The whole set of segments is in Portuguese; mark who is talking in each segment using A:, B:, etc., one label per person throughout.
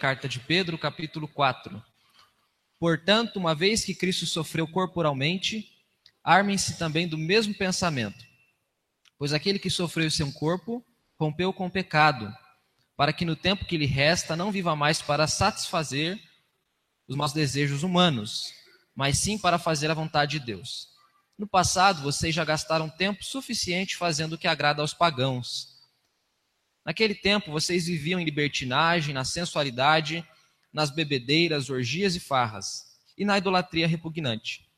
A: Carta de Pedro, capítulo 4. Portanto, uma vez que Cristo sofreu corporalmente, armem-se também do mesmo pensamento. Pois aquele que sofreu sem corpo rompeu com o pecado, para que no tempo que lhe resta não viva mais para satisfazer os maus desejos humanos, mas sim para fazer a vontade de Deus. No passado, vocês já gastaram tempo suficiente fazendo o que agrada aos pagãos. Naquele tempo, vocês viviam em libertinagem, na sensualidade, nas bebedeiras, orgias e farras, e na idolatria repugnante.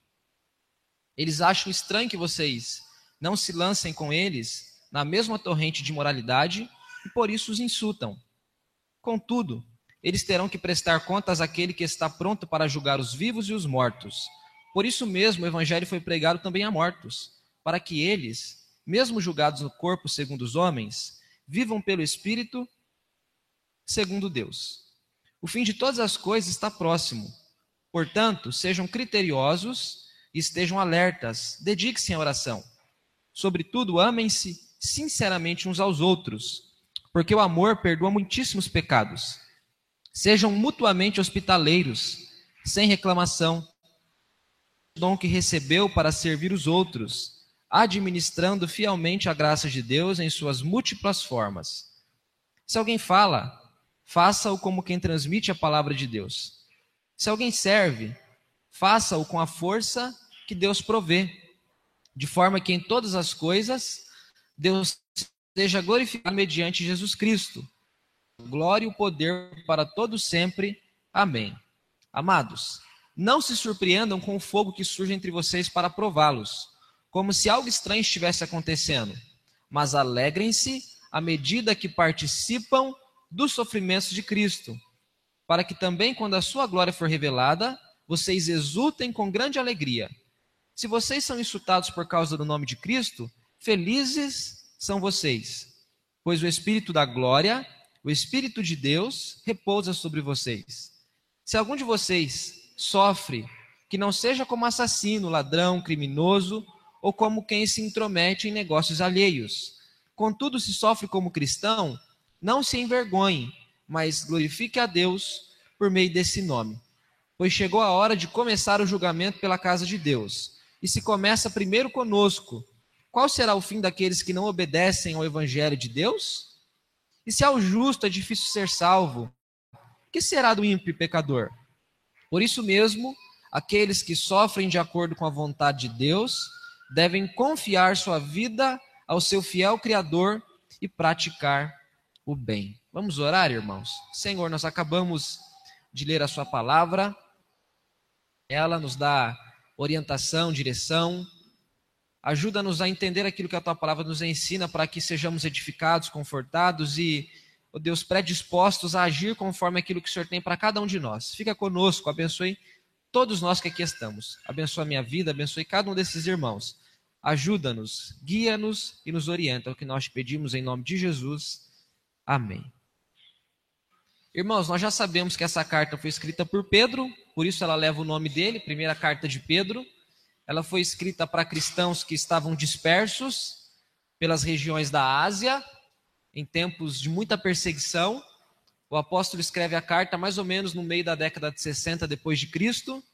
A: Eles acham estranho que vocês não se lancem com eles na mesma torrente de moralidade e por isso os insultam. Contudo, eles terão que prestar contas àquele que está pronto para julgar os vivos e os mortos. Por isso mesmo o evangelho foi pregado também a mortos, para que eles, mesmo julgados no corpo segundo os homens, vivam pelo espírito segundo Deus. O fim de todas as coisas está próximo. Portanto, sejam criteriosos e estejam alertas. Dediquem-se à oração. Sobretudo, amem-se sinceramente uns aos outros, porque o amor perdoa muitíssimos pecados. Sejam mutuamente hospitaleiros, sem reclamação. O dom que recebeu para servir os outros, administrando fielmente a graça de Deus em suas múltiplas formas. Se alguém fala, faça-o como quem transmite a palavra de Deus. Se alguém serve, faça-o com a força que Deus provê, de forma que em todas as coisas Deus seja glorificado mediante Jesus Cristo. Glória e o poder para todos sempre. Amém. Amados, não se surpreendam com o fogo que surge entre vocês para prová-los, como se algo estranho estivesse acontecendo, mas alegrem-se à medida que participam dos sofrimentos de Cristo, para que também, quando a sua glória for revelada, vocês exultem com grande alegria. Se vocês são insultados por causa do nome de Cristo, felizes são vocês, pois o Espírito da glória, o Espírito de Deus, repousa sobre vocês. Se algum de vocês sofre, que não seja como assassino, ladrão, criminoso, ou como quem se intromete em negócios alheios. Contudo, se sofre como cristão, não se envergonhe, mas glorifique a Deus por meio desse nome. Pois chegou a hora de começar o julgamento pela casa de Deus. E se começa primeiro conosco, qual será o fim daqueles que não obedecem ao evangelho de Deus? E se ao justo é difícil ser salvo, que será do ímpio pecador? Por isso mesmo, aqueles que sofrem de acordo com a vontade de Deus devem confiar sua vida ao seu fiel Criador e praticar o bem. Vamos orar, irmãos? Senhor, nós acabamos de ler a Sua palavra, ela nos dá orientação, direção, ajuda-nos a entender aquilo que a Tua palavra nos ensina para que sejamos edificados, confortados e, oh Deus, predispostos a agir conforme aquilo que o Senhor tem para cada um de nós. Fica conosco, abençoe todos nós que aqui estamos. Abençoe a minha vida, abençoe cada um desses irmãos. Ajuda-nos, guia-nos e nos orienta. É o que nós pedimos em nome de Jesus. Amém. Irmãos, nós já sabemos que essa carta foi escrita por Pedro, por isso ela leva o nome dele, primeira carta de Pedro. Ela foi escrita para cristãos que estavam dispersos pelas regiões da Ásia, em tempos de muita perseguição. O apóstolo escreve a carta mais ou menos no meio da década de 60 depois de Cristo,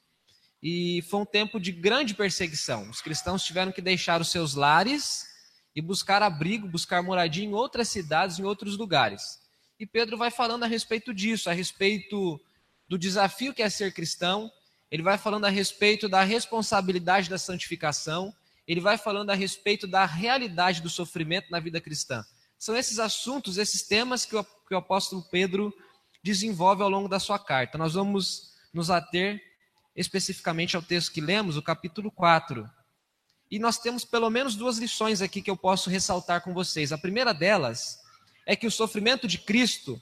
A: e foi um tempo de grande perseguição. Os cristãos tiveram que deixar os seus lares e buscar abrigo, buscar moradia em outras cidades, em outros lugares. E Pedro vai falando a respeito disso, a respeito do desafio que é ser cristão, ele vai falando a respeito da responsabilidade da santificação, ele vai falando a respeito da realidade do sofrimento na vida cristã. São esses assuntos, esses temas que o, que o apóstolo Pedro desenvolve ao longo da sua carta. Nós vamos nos ater especificamente ao texto que lemos, o capítulo 4, e nós temos pelo menos duas lições aqui que eu posso ressaltar com vocês. A primeira delas é que o sofrimento de Cristo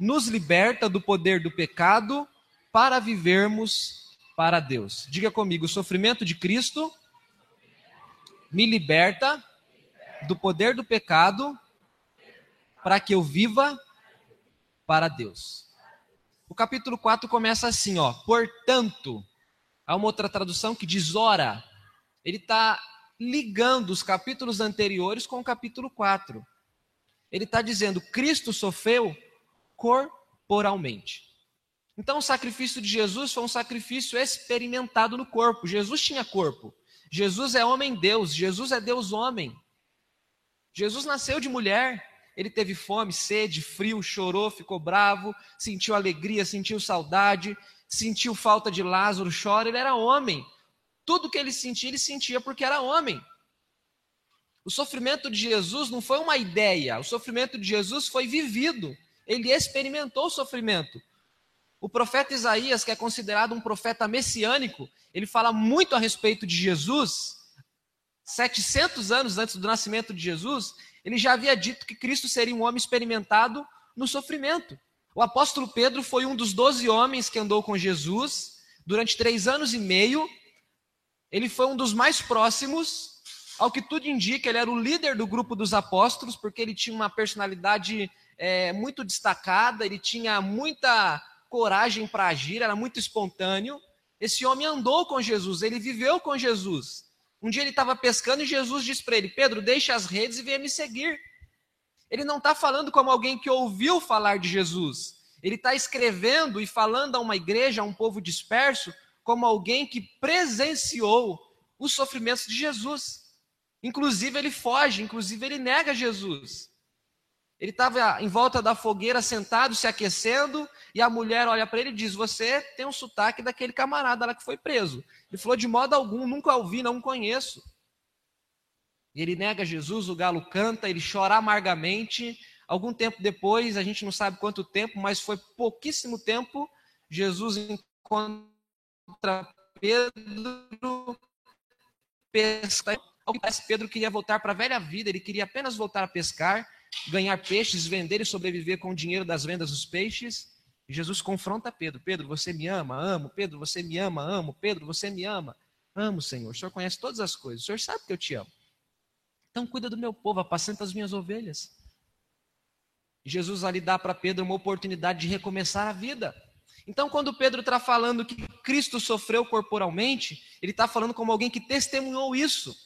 A: nos liberta do poder do pecado para vivermos para Deus. Diga comigo: o sofrimento de Cristo me liberta do poder do pecado para que eu viva para Deus. O capítulo 4 começa assim, ó. Portanto, há uma outra tradução que diz ora ele está ligando os capítulos anteriores com o capítulo 4. Ele está dizendo: Cristo sofreu corporalmente. Então, o sacrifício de Jesus foi um sacrifício experimentado no corpo. Jesus tinha corpo. Jesus é homem-deus. Jesus é Deus-homem. Jesus nasceu de mulher. Ele teve fome, sede, frio, chorou, ficou bravo, sentiu alegria, sentiu saudade, sentiu falta de Lázaro, chora. Ele era homem. Tudo que ele sentia, ele sentia porque era homem. O sofrimento de Jesus não foi uma ideia, o sofrimento de Jesus foi vivido. Ele experimentou o sofrimento. O profeta Isaías, que é considerado um profeta messiânico, ele fala muito a respeito de Jesus. 700 anos antes do nascimento de Jesus, ele já havia dito que Cristo seria um homem experimentado no sofrimento. O apóstolo Pedro foi um dos doze homens que andou com Jesus durante três anos e meio. Ele foi um dos mais próximos. Ao que tudo indica, ele era o líder do grupo dos apóstolos, porque ele tinha uma personalidade é, muito destacada, ele tinha muita coragem para agir, era muito espontâneo. Esse homem andou com Jesus, ele viveu com Jesus. Um dia ele estava pescando e Jesus disse para ele: Pedro, deixe as redes e venha me seguir. Ele não está falando como alguém que ouviu falar de Jesus. Ele está escrevendo e falando a uma igreja, a um povo disperso, como alguém que presenciou os sofrimentos de Jesus. Inclusive ele foge, inclusive ele nega Jesus. Ele estava em volta da fogueira sentado, se aquecendo, e a mulher olha para ele e diz: Você tem um sotaque daquele camarada lá que foi preso. Ele falou: De modo algum, nunca ouvi, não conheço. Ele nega Jesus, o galo canta, ele chora amargamente. Algum tempo depois, a gente não sabe quanto tempo, mas foi pouquíssimo tempo, Jesus encontra Pedro, pesca. Pedro queria voltar para a velha vida, ele queria apenas voltar a pescar ganhar peixes, vender e sobreviver com o dinheiro das vendas dos peixes. Jesus confronta Pedro: Pedro, você me ama? Amo. Pedro, você me ama? Amo. Pedro, você me ama? Amo, Senhor. O Senhor conhece todas as coisas. O Senhor sabe que eu te amo. Então cuida do meu povo, apacenta as minhas ovelhas. Jesus ali dá para Pedro uma oportunidade de recomeçar a vida. Então, quando Pedro está falando que Cristo sofreu corporalmente, ele está falando como alguém que testemunhou isso.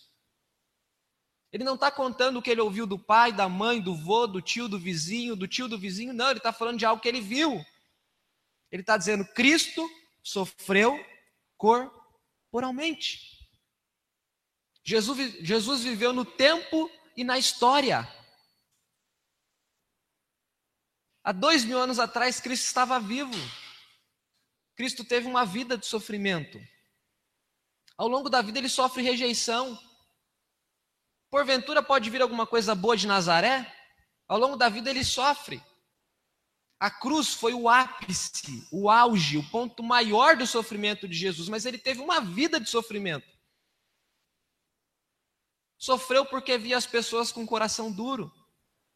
A: Ele não está contando o que ele ouviu do pai, da mãe, do vô, do tio, do vizinho, do tio do vizinho. Não, ele está falando de algo que ele viu. Ele está dizendo: Cristo sofreu corporalmente. Jesus, Jesus viveu no tempo e na história. Há dois mil anos atrás, Cristo estava vivo. Cristo teve uma vida de sofrimento. Ao longo da vida, ele sofre rejeição. Porventura pode vir alguma coisa boa de Nazaré? Ao longo da vida ele sofre. A cruz foi o ápice, o auge, o ponto maior do sofrimento de Jesus, mas ele teve uma vida de sofrimento. Sofreu porque via as pessoas com coração duro.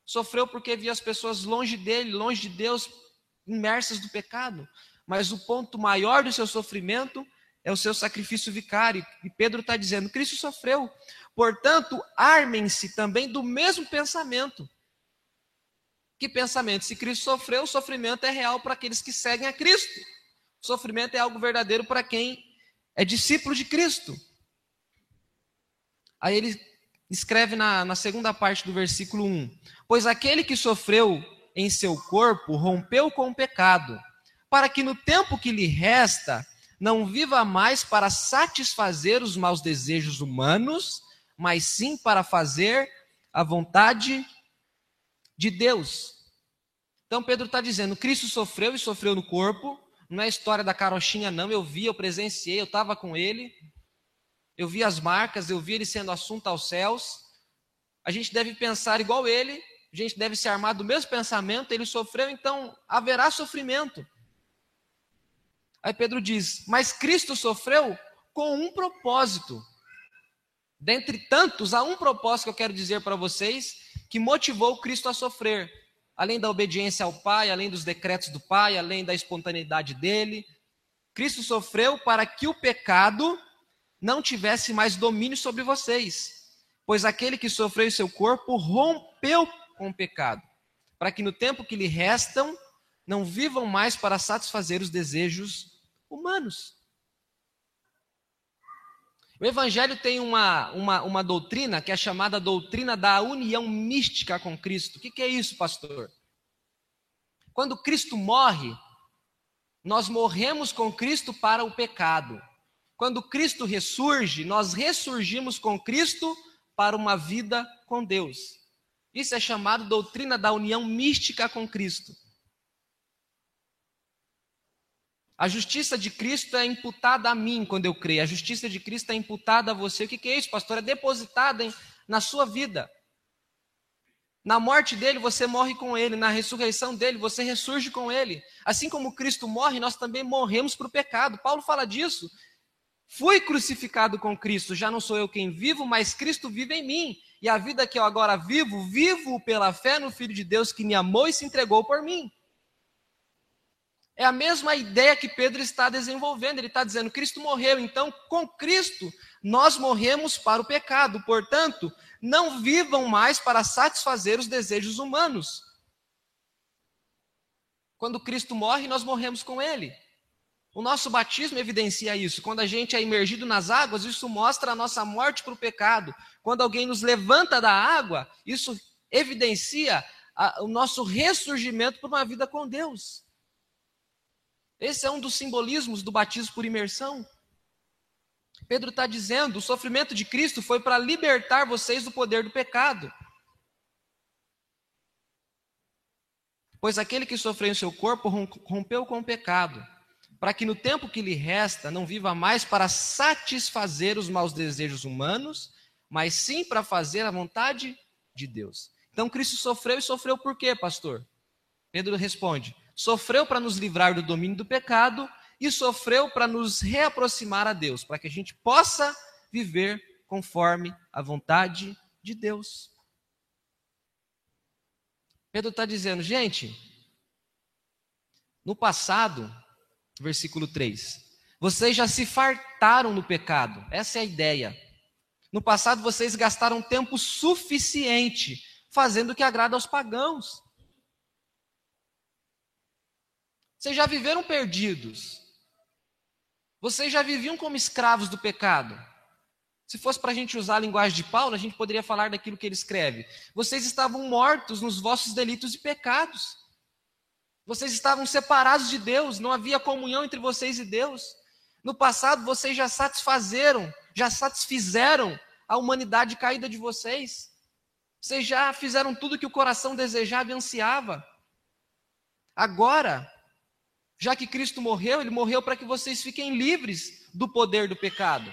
A: Sofreu porque via as pessoas longe dele, longe de Deus, imersas do pecado. Mas o ponto maior do seu sofrimento é o seu sacrifício vicário. E Pedro está dizendo: Cristo sofreu. Portanto, armem-se também do mesmo pensamento. Que pensamento? Se Cristo sofreu, o sofrimento é real para aqueles que seguem a Cristo. O sofrimento é algo verdadeiro para quem é discípulo de Cristo. Aí ele escreve na, na segunda parte do versículo 1: Pois aquele que sofreu em seu corpo rompeu com o pecado, para que no tempo que lhe resta não viva mais para satisfazer os maus desejos humanos, mas sim para fazer a vontade de Deus. Então Pedro está dizendo: Cristo sofreu e sofreu no corpo, não é história da carochinha, não. Eu vi, eu presenciei, eu estava com ele, eu vi as marcas, eu vi ele sendo assunto aos céus. A gente deve pensar igual ele, a gente deve se armar do mesmo pensamento. Ele sofreu, então haverá sofrimento. Aí Pedro diz: Mas Cristo sofreu com um propósito. Dentre tantos, há um propósito que eu quero dizer para vocês que motivou Cristo a sofrer. Além da obediência ao Pai, além dos decretos do Pai, além da espontaneidade dele. Cristo sofreu para que o pecado não tivesse mais domínio sobre vocês. Pois aquele que sofreu seu corpo rompeu com o pecado, para que no tempo que lhe restam não vivam mais para satisfazer os desejos humanos. O Evangelho tem uma, uma, uma doutrina que é chamada doutrina da união mística com Cristo. O que, que é isso, pastor? Quando Cristo morre, Nós morremos com Cristo para o pecado. Quando Cristo ressurge, nós ressurgimos com Cristo para uma vida com Deus. Isso é chamado doutrina da união mística com Cristo. A justiça de Cristo é imputada a mim quando eu creio. A justiça de Cristo é imputada a você. O que é isso, pastor? É depositada em, na sua vida. Na morte dele, você morre com ele. Na ressurreição dele, você ressurge com ele. Assim como Cristo morre, nós também morremos para o pecado. Paulo fala disso. Fui crucificado com Cristo, já não sou eu quem vivo, mas Cristo vive em mim. E a vida que eu agora vivo, vivo pela fé no Filho de Deus que me amou e se entregou por mim. É a mesma ideia que Pedro está desenvolvendo. Ele está dizendo: Cristo morreu, então com Cristo nós morremos para o pecado. Portanto, não vivam mais para satisfazer os desejos humanos. Quando Cristo morre, nós morremos com Ele. O nosso batismo evidencia isso. Quando a gente é imergido nas águas, isso mostra a nossa morte para o pecado. Quando alguém nos levanta da água, isso evidencia a, o nosso ressurgimento para uma vida com Deus. Esse é um dos simbolismos do batismo por imersão. Pedro está dizendo: o sofrimento de Cristo foi para libertar vocês do poder do pecado. Pois aquele que sofreu em seu corpo rompeu com o pecado para que no tempo que lhe resta não viva mais para satisfazer os maus desejos humanos, mas sim para fazer a vontade de Deus. Então Cristo sofreu e sofreu por quê, pastor? Pedro responde: sofreu para nos livrar do domínio do pecado e sofreu para nos reaproximar a Deus, para que a gente possa viver conforme a vontade de Deus. Pedro está dizendo, gente, no passado, versículo 3. Vocês já se fartaram no pecado, essa é a ideia. No passado vocês gastaram tempo suficiente fazendo o que agrada aos pagãos. Vocês já viveram perdidos. Vocês já viviam como escravos do pecado. Se fosse para a gente usar a linguagem de Paulo, a gente poderia falar daquilo que ele escreve. Vocês estavam mortos nos vossos delitos e pecados. Vocês estavam separados de Deus, não havia comunhão entre vocês e Deus. No passado, vocês já satisfazeram, já satisfizeram a humanidade caída de vocês. Vocês já fizeram tudo que o coração desejava e ansiava. Agora, já que Cristo morreu, ele morreu para que vocês fiquem livres do poder do pecado.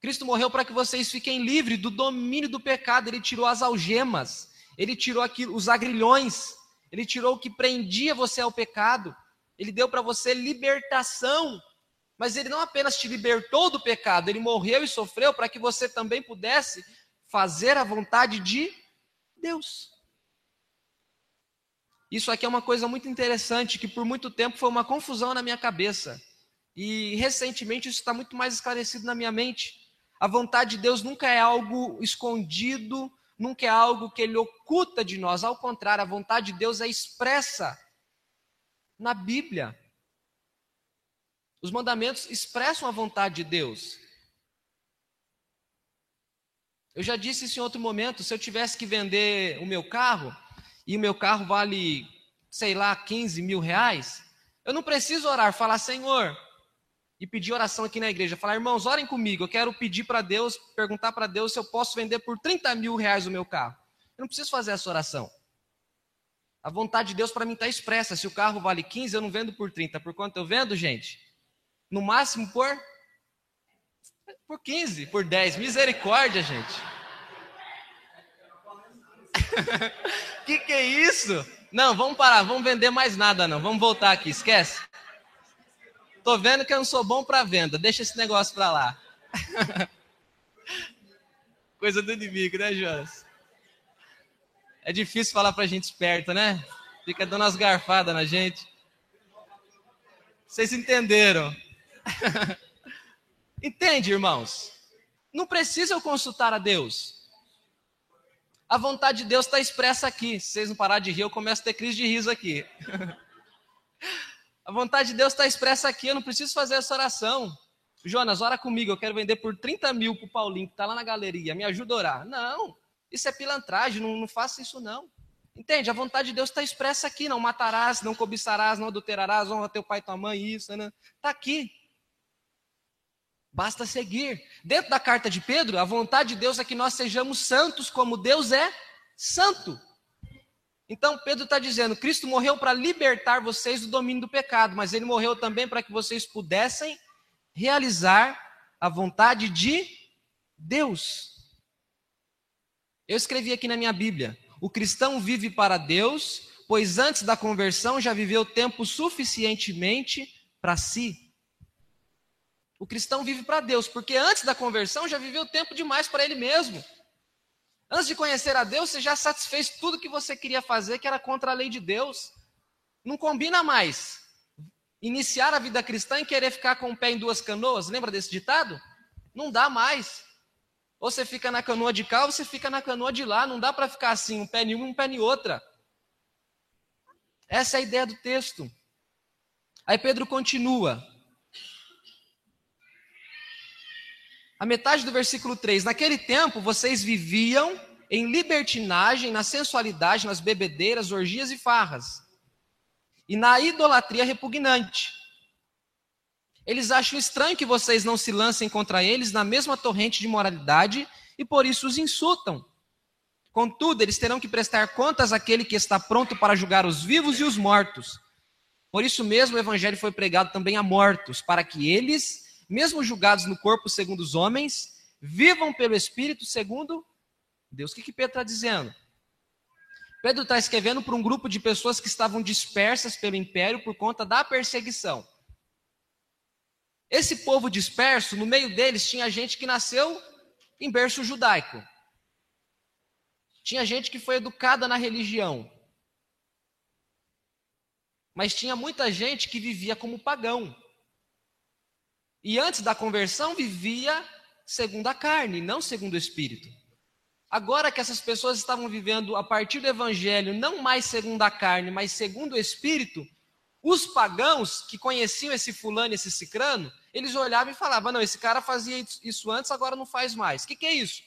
A: Cristo morreu para que vocês fiquem livres do domínio do pecado. Ele tirou as algemas, ele tirou aqui os agrilhões ele tirou o que prendia você ao pecado. Ele deu para você libertação. Mas ele não apenas te libertou do pecado, ele morreu e sofreu para que você também pudesse fazer a vontade de Deus. Isso aqui é uma coisa muito interessante que por muito tempo foi uma confusão na minha cabeça. E recentemente isso está muito mais esclarecido na minha mente. A vontade de Deus nunca é algo escondido, nunca é algo que ele oculta de nós, ao contrário, a vontade de Deus é expressa na Bíblia. Os mandamentos expressam a vontade de Deus. Eu já disse isso em outro momento: se eu tivesse que vender o meu carro, e o meu carro vale, sei lá, 15 mil reais, eu não preciso orar, falar, Senhor, e pedir oração aqui na igreja. Falar, irmãos, orem comigo. Eu quero pedir para Deus, perguntar para Deus se eu posso vender por 30 mil reais o meu carro. Eu não preciso fazer essa oração. A vontade de Deus para mim está expressa. Se o carro vale 15, eu não vendo por 30. Por quanto eu vendo, gente? No máximo por por 15, por 10. Misericórdia, gente. que que é isso? Não, vamos parar, vamos vender mais nada não. Vamos voltar aqui, esquece. Tô vendo que eu não sou bom para venda. Deixa esse negócio para lá. Coisa do inimigo, né, Jonas? É difícil falar pra gente esperta, né? Fica dando umas garfadas na gente. Vocês entenderam? Entende, irmãos? Não precisa eu consultar a Deus. A vontade de Deus está expressa aqui. Se vocês não parar de rir, eu começo a ter crise de riso aqui. A vontade de Deus está expressa aqui, eu não preciso fazer essa oração. Jonas, ora comigo, eu quero vender por 30 mil para o Paulinho, que está lá na galeria, me ajuda a orar. Não, isso é pilantragem, não, não faça isso não. Entende? A vontade de Deus está expressa aqui: não matarás, não cobiçarás, não adulterarás, honra teu pai e tua mãe, isso, né? Está aqui. Basta seguir. Dentro da carta de Pedro, a vontade de Deus é que nós sejamos santos como Deus é santo. Então Pedro está dizendo: Cristo morreu para libertar vocês do domínio do pecado, mas ele morreu também para que vocês pudessem realizar a vontade de Deus. Eu escrevi aqui na minha Bíblia: o cristão vive para Deus, pois antes da conversão já viveu tempo suficientemente para si. O cristão vive para Deus, porque antes da conversão já viveu tempo demais para ele mesmo. Antes de conhecer a Deus, você já satisfez tudo que você queria fazer, que era contra a lei de Deus. Não combina mais iniciar a vida cristã e querer ficar com o pé em duas canoas. Lembra desse ditado? Não dá mais. Ou você fica na canoa de cá, ou você fica na canoa de lá. Não dá para ficar assim, um pé em uma, um pé em outra. Essa é a ideia do texto. Aí Pedro continua. A metade do versículo 3: Naquele tempo vocês viviam em libertinagem, na sensualidade, nas bebedeiras, orgias e farras, e na idolatria repugnante. Eles acham estranho que vocês não se lancem contra eles na mesma torrente de moralidade e por isso os insultam. Contudo, eles terão que prestar contas àquele que está pronto para julgar os vivos e os mortos. Por isso mesmo o evangelho foi pregado também a mortos, para que eles mesmo julgados no corpo segundo os homens, vivam pelo Espírito segundo Deus. O que, que Pedro está dizendo? Pedro está escrevendo para um grupo de pessoas que estavam dispersas pelo império por conta da perseguição. Esse povo disperso, no meio deles tinha gente que nasceu em berço judaico. Tinha gente que foi educada na religião. Mas tinha muita gente que vivia como pagão. E antes da conversão vivia segundo a carne, não segundo o espírito. Agora que essas pessoas estavam vivendo a partir do evangelho, não mais segundo a carne, mas segundo o espírito, os pagãos que conheciam esse fulano esse cicrano, eles olhavam e falavam: não, esse cara fazia isso antes, agora não faz mais. O que, que é isso?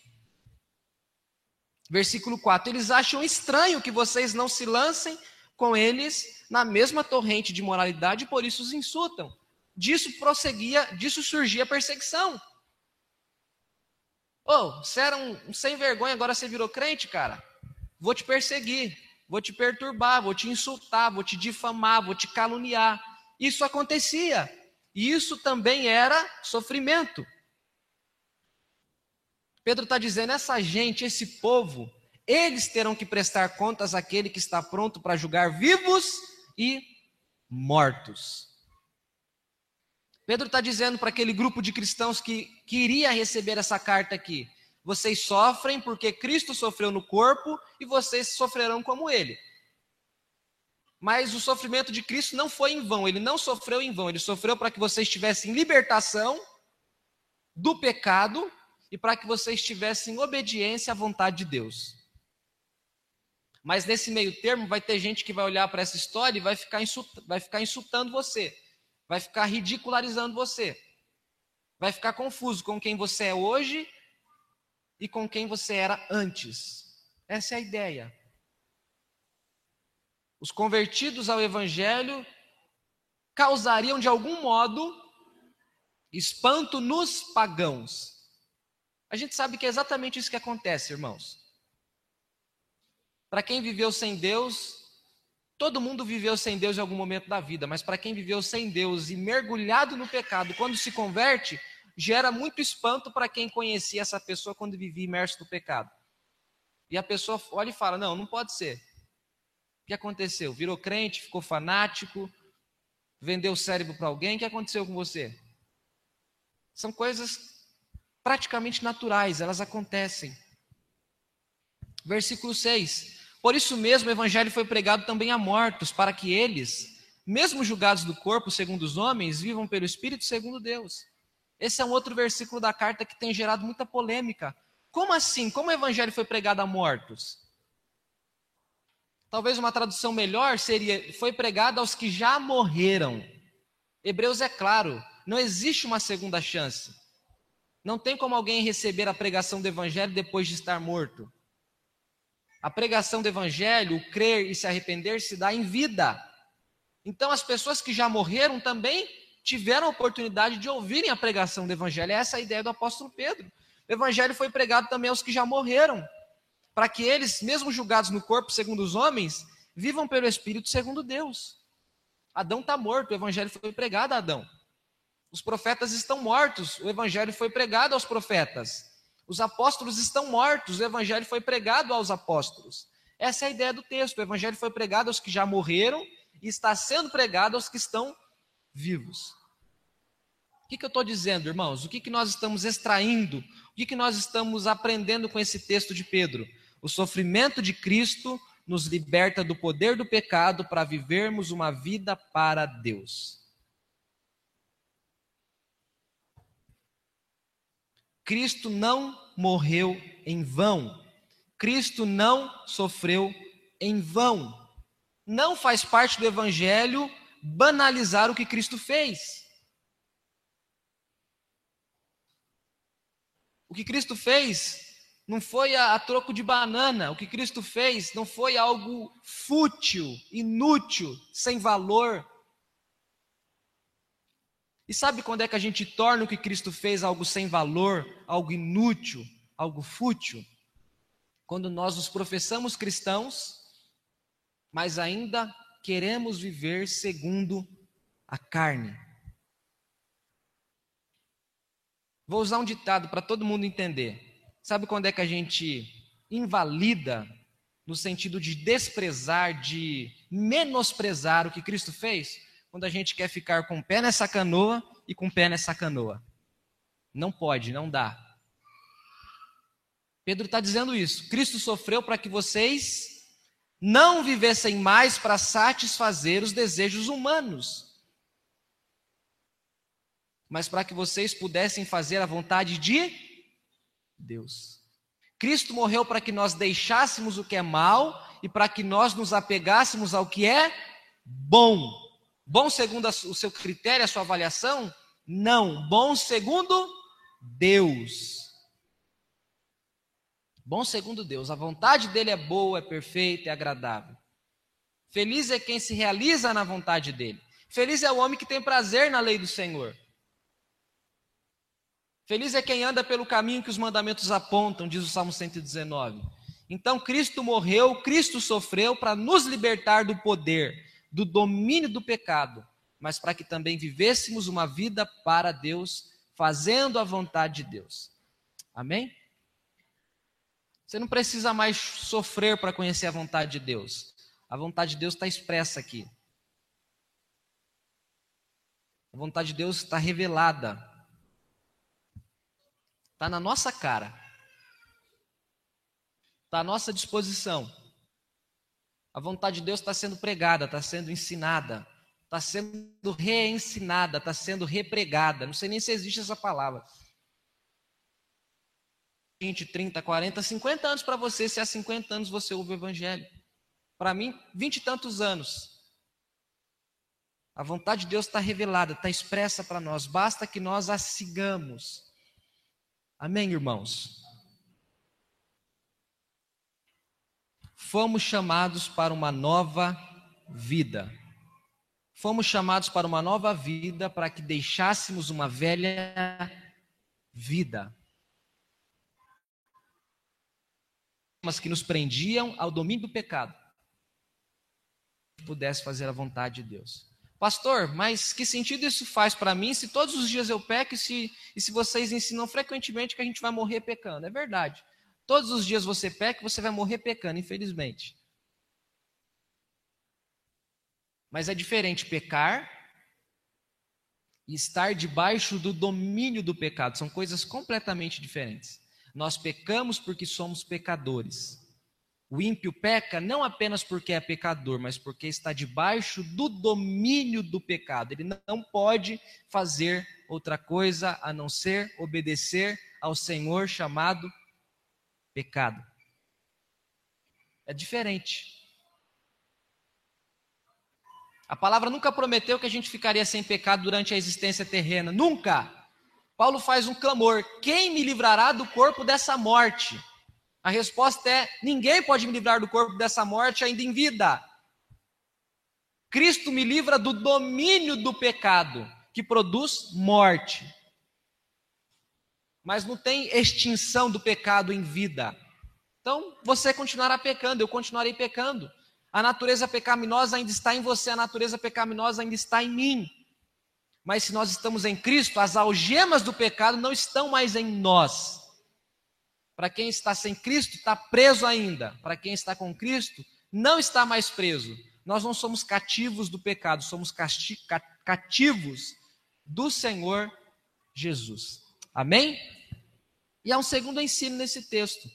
A: Versículo 4: Eles acham estranho que vocês não se lancem com eles na mesma torrente de moralidade, por isso os insultam disso prosseguia, disso surgia a perseguição. Oh, você era um sem vergonha, agora você virou crente, cara? Vou te perseguir, vou te perturbar, vou te insultar, vou te difamar, vou te caluniar. Isso acontecia. E isso também era sofrimento. Pedro está dizendo: essa gente, esse povo, eles terão que prestar contas àquele que está pronto para julgar vivos e mortos. Pedro está dizendo para aquele grupo de cristãos que queria receber essa carta aqui: vocês sofrem porque Cristo sofreu no corpo e vocês sofrerão como ele. Mas o sofrimento de Cristo não foi em vão, ele não sofreu em vão, ele sofreu para que vocês tivessem libertação do pecado e para que vocês tivessem obediência à vontade de Deus. Mas nesse meio termo vai ter gente que vai olhar para essa história e vai ficar, vai ficar insultando você vai ficar ridicularizando você. Vai ficar confuso com quem você é hoje e com quem você era antes. Essa é a ideia. Os convertidos ao evangelho causariam de algum modo espanto nos pagãos. A gente sabe que é exatamente isso que acontece, irmãos. Para quem viveu sem Deus, Todo mundo viveu sem Deus em algum momento da vida, mas para quem viveu sem Deus e mergulhado no pecado, quando se converte, gera muito espanto para quem conhecia essa pessoa quando vivia imerso no pecado. E a pessoa olha e fala: Não, não pode ser. O que aconteceu? Virou crente, ficou fanático, vendeu o cérebro para alguém, o que aconteceu com você? São coisas praticamente naturais, elas acontecem. Versículo 6. Por isso mesmo o evangelho foi pregado também a mortos, para que eles, mesmo julgados do corpo segundo os homens, vivam pelo Espírito segundo Deus. Esse é um outro versículo da carta que tem gerado muita polêmica. Como assim? Como o evangelho foi pregado a mortos? Talvez uma tradução melhor seria: foi pregado aos que já morreram. Hebreus é claro, não existe uma segunda chance. Não tem como alguém receber a pregação do evangelho depois de estar morto. A pregação do evangelho, o crer e se arrepender, se dá em vida. Então, as pessoas que já morreram também tiveram a oportunidade de ouvirem a pregação do evangelho. Essa é a ideia do apóstolo Pedro. O evangelho foi pregado também aos que já morreram, para que eles, mesmo julgados no corpo segundo os homens, vivam pelo Espírito segundo Deus. Adão está morto, o evangelho foi pregado a Adão. Os profetas estão mortos, o evangelho foi pregado aos profetas. Os apóstolos estão mortos, o evangelho foi pregado aos apóstolos. Essa é a ideia do texto. O evangelho foi pregado aos que já morreram e está sendo pregado aos que estão vivos. O que, que eu estou dizendo, irmãos? O que, que nós estamos extraindo? O que, que nós estamos aprendendo com esse texto de Pedro? O sofrimento de Cristo nos liberta do poder do pecado para vivermos uma vida para Deus. Cristo não morreu em vão. Cristo não sofreu em vão. Não faz parte do evangelho banalizar o que Cristo fez. O que Cristo fez não foi a, a, troco de banana. O que Cristo fez não foi algo fútil, inútil, sem valor. E sabe quando é que a gente torna o que Cristo fez algo sem valor, algo inútil, algo fútil? Quando nós nos professamos cristãos, mas ainda queremos viver segundo a carne. Vou usar um ditado para todo mundo entender. Sabe quando é que a gente invalida no sentido de desprezar, de menosprezar o que Cristo fez? Quando a gente quer ficar com o pé nessa canoa e com o pé nessa canoa. Não pode, não dá. Pedro está dizendo isso. Cristo sofreu para que vocês não vivessem mais para satisfazer os desejos humanos, mas para que vocês pudessem fazer a vontade de Deus. Cristo morreu para que nós deixássemos o que é mal e para que nós nos apegássemos ao que é bom. Bom segundo o seu critério, a sua avaliação? Não. Bom segundo Deus. Bom segundo Deus. A vontade dele é boa, é perfeita, é agradável. Feliz é quem se realiza na vontade dele. Feliz é o homem que tem prazer na lei do Senhor. Feliz é quem anda pelo caminho que os mandamentos apontam, diz o Salmo 119. Então Cristo morreu, Cristo sofreu para nos libertar do poder do domínio do pecado, mas para que também vivêssemos uma vida para Deus, fazendo a vontade de Deus. Amém? Você não precisa mais sofrer para conhecer a vontade de Deus. A vontade de Deus está expressa aqui. A vontade de Deus está revelada. Está na nossa cara. Está à nossa disposição. A vontade de Deus está sendo pregada, está sendo ensinada, está sendo reensinada, está sendo repregada. Não sei nem se existe essa palavra. 20, 30, 40, 50 anos para você, se há 50 anos você ouve o Evangelho. Para mim, 20 e tantos anos. A vontade de Deus está revelada, está expressa para nós, basta que nós a sigamos. Amém, irmãos? Fomos chamados para uma nova vida. Fomos chamados para uma nova vida para que deixássemos uma velha vida. Mas que nos prendiam ao domínio do pecado. Pudesse fazer a vontade de Deus. Pastor, mas que sentido isso faz para mim se todos os dias eu peco e se, e se vocês ensinam frequentemente que a gente vai morrer pecando? É verdade. Todos os dias você peca, você vai morrer pecando, infelizmente. Mas é diferente pecar e estar debaixo do domínio do pecado. São coisas completamente diferentes. Nós pecamos porque somos pecadores. O ímpio peca não apenas porque é pecador, mas porque está debaixo do domínio do pecado. Ele não pode fazer outra coisa a não ser obedecer ao Senhor chamado pecado. É diferente. A palavra nunca prometeu que a gente ficaria sem pecado durante a existência terrena. Nunca. Paulo faz um clamor: quem me livrará do corpo dessa morte? A resposta é: ninguém pode me livrar do corpo dessa morte ainda em vida. Cristo me livra do domínio do pecado, que produz morte. Mas não tem extinção do pecado em vida. Então, você continuará pecando, eu continuarei pecando. A natureza pecaminosa ainda está em você, a natureza pecaminosa ainda está em mim. Mas se nós estamos em Cristo, as algemas do pecado não estão mais em nós. Para quem está sem Cristo, está preso ainda. Para quem está com Cristo, não está mais preso. Nós não somos cativos do pecado, somos cativos do Senhor Jesus. Amém? E há um segundo ensino nesse texto.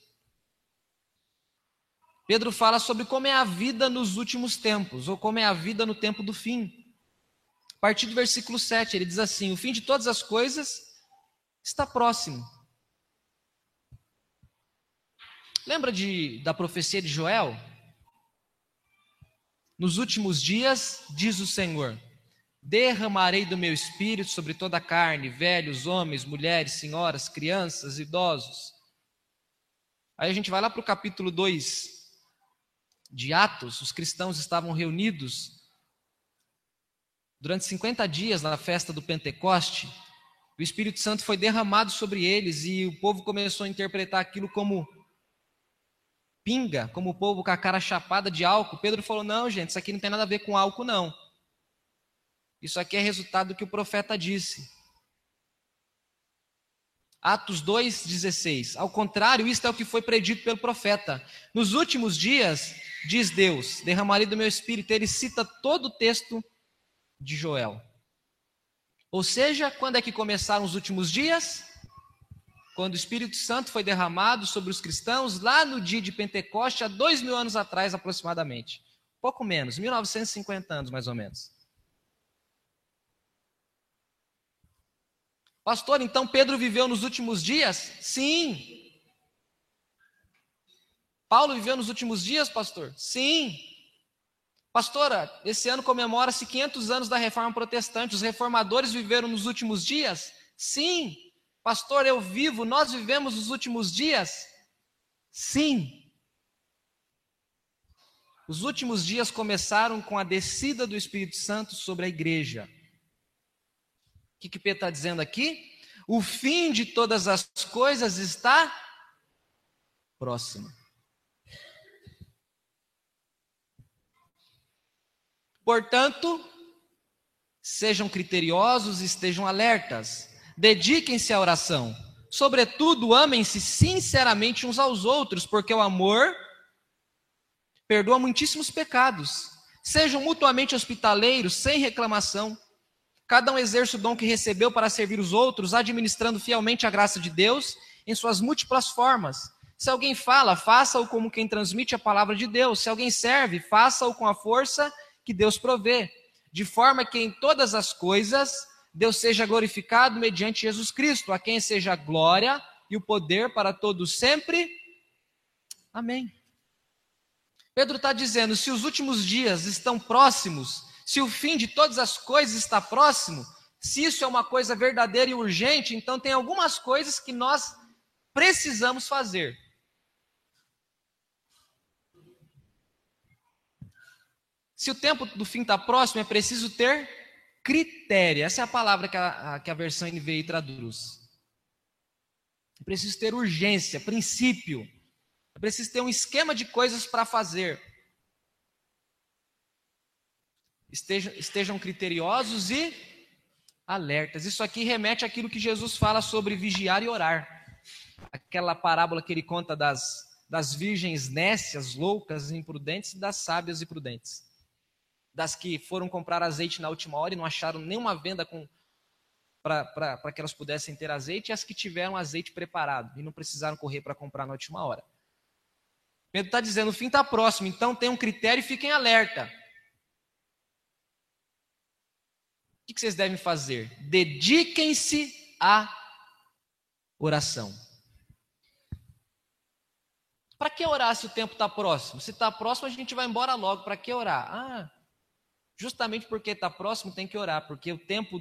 A: Pedro fala sobre como é a vida nos últimos tempos, ou como é a vida no tempo do fim. A partir do versículo 7, ele diz assim: O fim de todas as coisas está próximo. Lembra de, da profecia de Joel? Nos últimos dias, diz o Senhor, derramarei do meu espírito sobre toda a carne, velhos, homens, mulheres, senhoras, crianças, idosos. Aí a gente vai lá para o capítulo 2 de Atos, os cristãos estavam reunidos durante 50 dias na festa do Pentecoste. O Espírito Santo foi derramado sobre eles e o povo começou a interpretar aquilo como pinga, como o povo com a cara chapada de álcool. Pedro falou: Não, gente, isso aqui não tem nada a ver com álcool, não. Isso aqui é resultado do que o profeta disse. Atos 2,16. Ao contrário, isto é o que foi predito pelo profeta. Nos últimos dias, diz Deus, derramarei do meu espírito. Ele cita todo o texto de Joel. Ou seja, quando é que começaram os últimos dias? quando o Espírito Santo foi derramado sobre os cristãos lá no dia de Pentecoste, há dois mil anos atrás aproximadamente. Pouco menos, 1950 anos mais ou menos. Pastor, então Pedro viveu nos últimos dias? Sim. Paulo viveu nos últimos dias, pastor? Sim. Pastora, esse ano comemora-se 500 anos da reforma protestante. Os reformadores viveram nos últimos dias? Sim. Pastor, eu vivo, nós vivemos os últimos dias? Sim. Os últimos dias começaram com a descida do Espírito Santo sobre a igreja. Que, que Pedro está dizendo aqui? O fim de todas as coisas está próximo. Portanto, sejam criteriosos, estejam alertas Dediquem-se à oração. Sobretudo, amem-se sinceramente uns aos outros, porque o amor perdoa muitíssimos pecados. Sejam mutuamente hospitaleiros, sem reclamação. Cada um exerce o dom que recebeu para servir os outros, administrando fielmente a graça de Deus em suas múltiplas formas. Se alguém fala, faça-o como quem transmite a palavra de Deus. Se alguém serve, faça-o com a força que Deus provê, de forma que em todas as coisas Deus seja glorificado mediante Jesus Cristo, a quem seja a glória e o poder para todos sempre. Amém. Pedro está dizendo: se os últimos dias estão próximos, se o fim de todas as coisas está próximo, se isso é uma coisa verdadeira e urgente, então tem algumas coisas que nós precisamos fazer. Se o tempo do fim está próximo, é preciso ter critério. Essa é a palavra que a, que a versão NVI traduz. É preciso ter urgência, princípio. É preciso ter um esquema de coisas para fazer. Estejam, estejam criteriosos e alertas. Isso aqui remete àquilo que Jesus fala sobre vigiar e orar. Aquela parábola que ele conta das, das virgens nécias, loucas imprudentes, e das sábias e prudentes das que foram comprar azeite na última hora e não acharam nenhuma venda para que elas pudessem ter azeite, e as que tiveram azeite preparado e não precisaram correr para comprar na última hora. Pedro está dizendo: o fim está próximo, então tem um critério e fiquem alerta. O que vocês devem fazer? Dediquem-se à oração. Para que orar se o tempo está próximo? Se está próximo, a gente vai embora logo. Para que orar? Ah, Justamente porque está próximo tem que orar, porque o tempo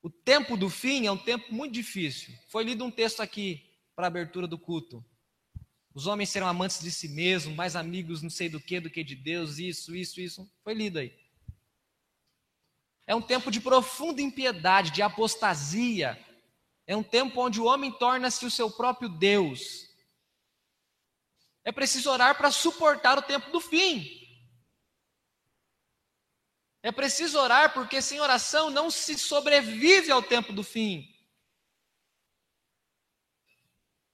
A: o tempo do fim é um tempo muito difícil. Foi lido um texto aqui para a abertura do culto. Os homens serão amantes de si mesmos, mais amigos não sei do que do que de Deus, isso, isso, isso. Foi lido aí. É um tempo de profunda impiedade, de apostasia. É um tempo onde o homem torna-se o seu próprio Deus. É preciso orar para suportar o tempo do fim. É preciso orar porque sem oração não se sobrevive ao tempo do fim.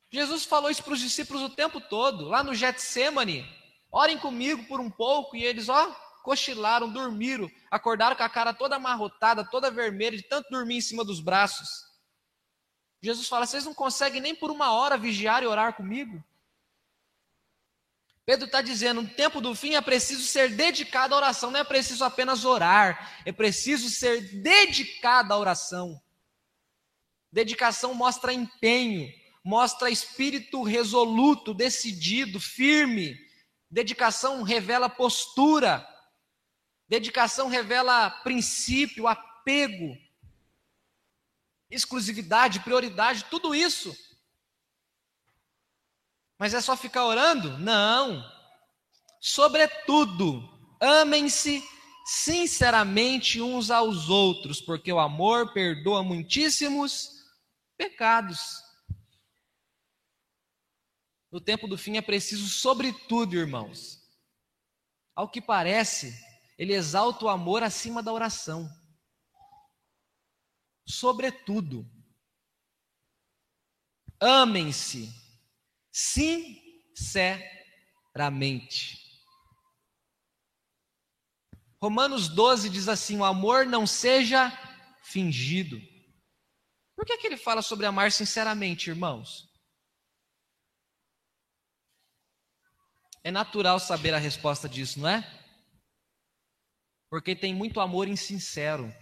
A: Jesus falou isso para os discípulos o tempo todo, lá no Getsemane. Orem comigo por um pouco, e eles, ó, cochilaram, dormiram, acordaram com a cara toda amarrotada, toda vermelha, de tanto dormir em cima dos braços. Jesus fala: vocês não conseguem nem por uma hora vigiar e orar comigo? Pedro está dizendo: no tempo do fim é preciso ser dedicado à oração, não é preciso apenas orar, é preciso ser dedicado à oração. Dedicação mostra empenho, mostra espírito resoluto, decidido, firme. Dedicação revela postura. Dedicação revela princípio, apego, exclusividade, prioridade, tudo isso. Mas é só ficar orando? Não. Sobretudo, amem-se sinceramente uns aos outros, porque o amor perdoa muitíssimos pecados. No tempo do fim é preciso, sobretudo, irmãos. Ao que parece, ele exalta o amor acima da oração. Sobretudo, amem-se sinceramente. Romanos 12 diz assim: o amor não seja fingido. Por que, que ele fala sobre amar sinceramente, irmãos? É natural saber a resposta disso, não é? Porque tem muito amor insincero.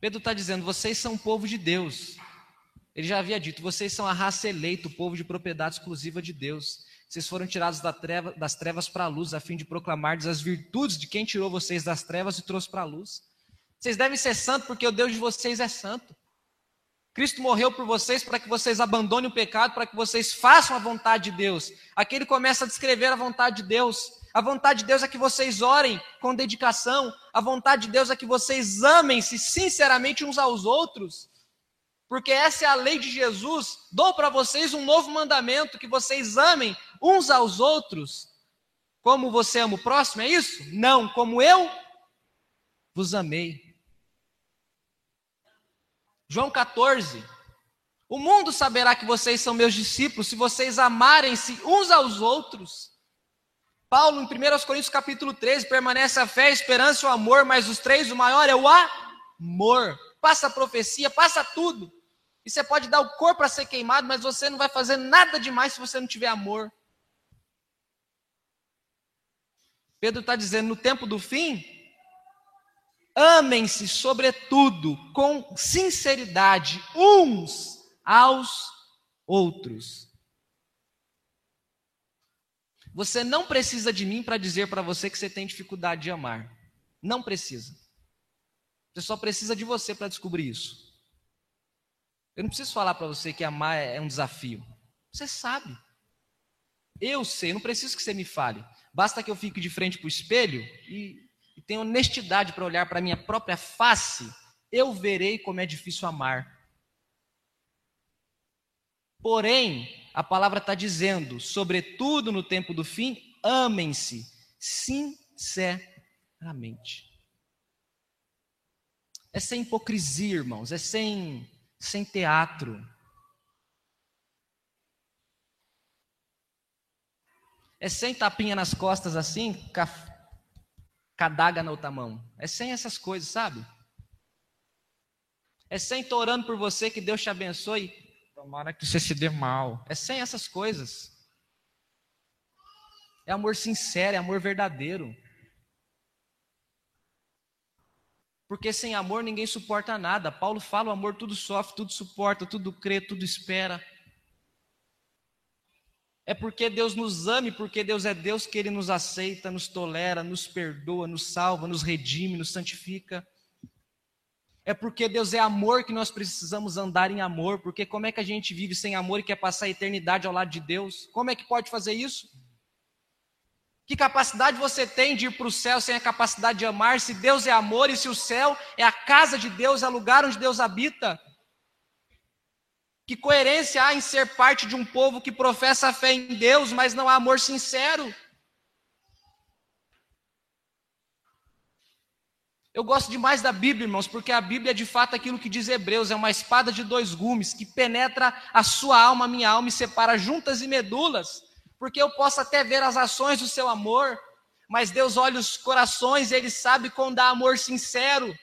A: Pedro está dizendo: vocês são povo de Deus. Ele já havia dito: vocês são a raça eleita, o povo de propriedade exclusiva de Deus. Vocês foram tirados da treva, das trevas para a luz, a fim de proclamar as virtudes de quem tirou vocês das trevas e trouxe para a luz. Vocês devem ser santos porque o Deus de vocês é santo. Cristo morreu por vocês para que vocês abandonem o pecado, para que vocês façam a vontade de Deus. Aqui ele começa a descrever a vontade de Deus. A vontade de Deus é que vocês orem com dedicação. A vontade de Deus é que vocês amem-se sinceramente uns aos outros. Porque essa é a lei de Jesus. Dou para vocês um novo mandamento: que vocês amem uns aos outros. Como você ama o próximo, é isso? Não, como eu vos amei. João 14. O mundo saberá que vocês são meus discípulos se vocês amarem-se uns aos outros. Paulo, em 1 Coríntios capítulo 13, permanece a fé, a esperança e o amor, mas os três, o maior é o amor. Passa a profecia, passa tudo. E você pode dar o corpo para ser queimado, mas você não vai fazer nada demais se você não tiver amor. Pedro está dizendo: no tempo do fim, Amem-se, sobretudo, com sinceridade uns aos outros. Você não precisa de mim para dizer para você que você tem dificuldade de amar. Não precisa. Você só precisa de você para descobrir isso. Eu não preciso falar para você que amar é um desafio. Você sabe. Eu sei, não preciso que você me fale. Basta que eu fique de frente para o espelho e tenho honestidade para olhar para a minha própria face, eu verei como é difícil amar. Porém, a palavra está dizendo, sobretudo no tempo do fim, amem-se sinceramente. É sem hipocrisia, irmãos, é sem, sem teatro. É sem tapinha nas costas assim, cadaga na outra mão. É sem essas coisas, sabe? É sem estar orando por você que Deus te abençoe. Tomara que você se dê mal. É sem essas coisas. É amor sincero, é amor verdadeiro. Porque sem amor ninguém suporta nada. Paulo fala: o amor tudo sofre, tudo suporta, tudo crê, tudo espera. É porque Deus nos ama e porque Deus é Deus que Ele nos aceita, nos tolera, nos perdoa, nos salva, nos redime, nos santifica. É porque Deus é amor que nós precisamos andar em amor. Porque como é que a gente vive sem amor e quer passar a eternidade ao lado de Deus? Como é que pode fazer isso? Que capacidade você tem de ir para o céu sem a capacidade de amar? Se Deus é amor e se o céu é a casa de Deus, é o lugar onde Deus habita? Que coerência há em ser parte de um povo que professa a fé em Deus, mas não há amor sincero? Eu gosto demais da Bíblia, irmãos, porque a Bíblia é de fato aquilo que diz Hebreus, é uma espada de dois gumes que penetra a sua alma, a minha alma e separa juntas e medulas, porque eu posso até ver as ações do seu amor, mas Deus olha os corações, e ele sabe quando dá amor sincero.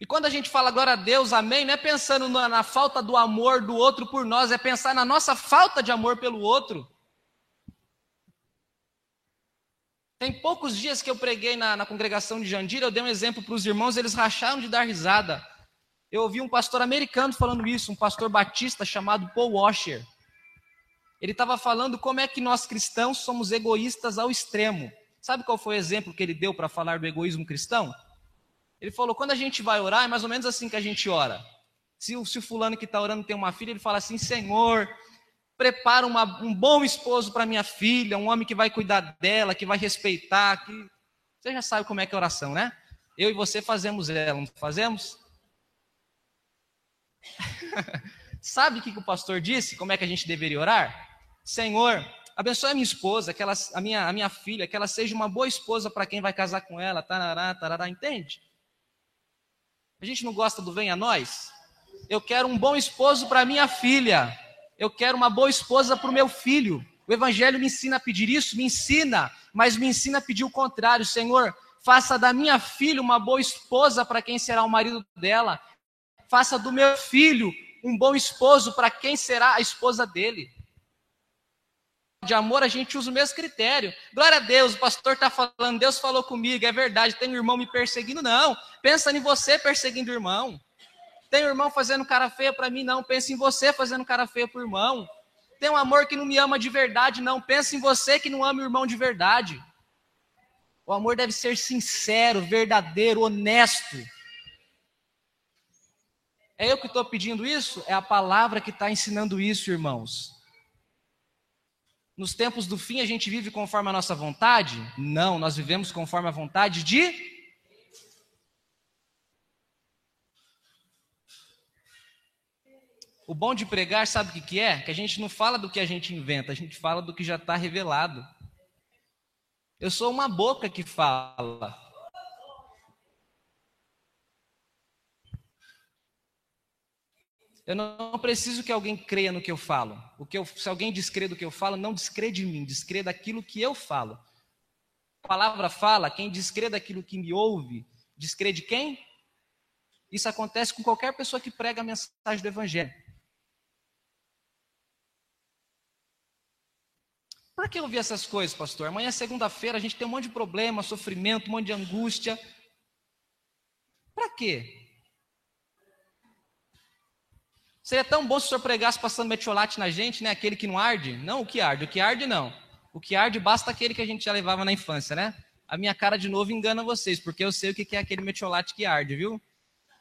A: E quando a gente fala glória a Deus, amém, não é pensando na, na falta do amor do outro por nós, é pensar na nossa falta de amor pelo outro. Tem poucos dias que eu preguei na, na congregação de Jandira, eu dei um exemplo para os irmãos, eles racharam de dar risada. Eu ouvi um pastor americano falando isso, um pastor batista chamado Paul Washer. Ele estava falando como é que nós cristãos somos egoístas ao extremo. Sabe qual foi o exemplo que ele deu para falar do egoísmo cristão? Ele falou: quando a gente vai orar, é mais ou menos assim que a gente ora. Se o, se o fulano que está orando tem uma filha, ele fala assim: Senhor, prepara uma, um bom esposo para minha filha, um homem que vai cuidar dela, que vai respeitar. Que... Você já sabe como é que é oração, né? Eu e você fazemos ela, não fazemos? sabe o que, que o pastor disse? Como é que a gente deveria orar? Senhor, abençoe a minha esposa, que ela, a, minha, a minha filha, que ela seja uma boa esposa para quem vai casar com ela, tarará, tarará, entende? A gente não gosta do vem a nós? Eu quero um bom esposo para minha filha eu quero uma boa esposa para o meu filho. O Evangelho me ensina a pedir isso, me ensina, mas me ensina a pedir o contrário. Senhor, faça da minha filha uma boa esposa para quem será o marido dela. Faça do meu filho um bom esposo para quem será a esposa dele. De amor, a gente usa o mesmo critério. Glória a Deus, o pastor está falando, Deus falou comigo, é verdade, tem um irmão me perseguindo. Não, pensa em você perseguindo o irmão. Tem um irmão fazendo cara feia para mim? Não. Pensa em você fazendo cara feia para o irmão. Tem um amor que não me ama de verdade? Não. Pensa em você que não ama o irmão de verdade. O amor deve ser sincero, verdadeiro, honesto. É eu que estou pedindo isso? É a palavra que está ensinando isso, irmãos. Nos tempos do fim, a gente vive conforme a nossa vontade? Não, nós vivemos conforme a vontade de O bom de pregar, sabe o que, que é? Que a gente não fala do que a gente inventa, a gente fala do que já está revelado. Eu sou uma boca que fala. Eu não preciso que alguém creia no que eu falo. O que eu, se alguém descrê do que eu falo, não descrê de mim, descrê daquilo que eu falo. A palavra fala, quem descrê daquilo que me ouve, descrê de quem? Isso acontece com qualquer pessoa que prega a mensagem do Evangelho. Para que ouvir essas coisas, pastor? Amanhã é segunda-feira, a gente tem um monte de problema, sofrimento, um monte de angústia. Para quê? Seria tão bom se o senhor pregasse passando metiolate na gente, né? Aquele que não arde? Não o que arde, o que arde não. O que arde basta aquele que a gente já levava na infância, né? A minha cara de novo engana vocês, porque eu sei o que é aquele metiolate que arde, viu?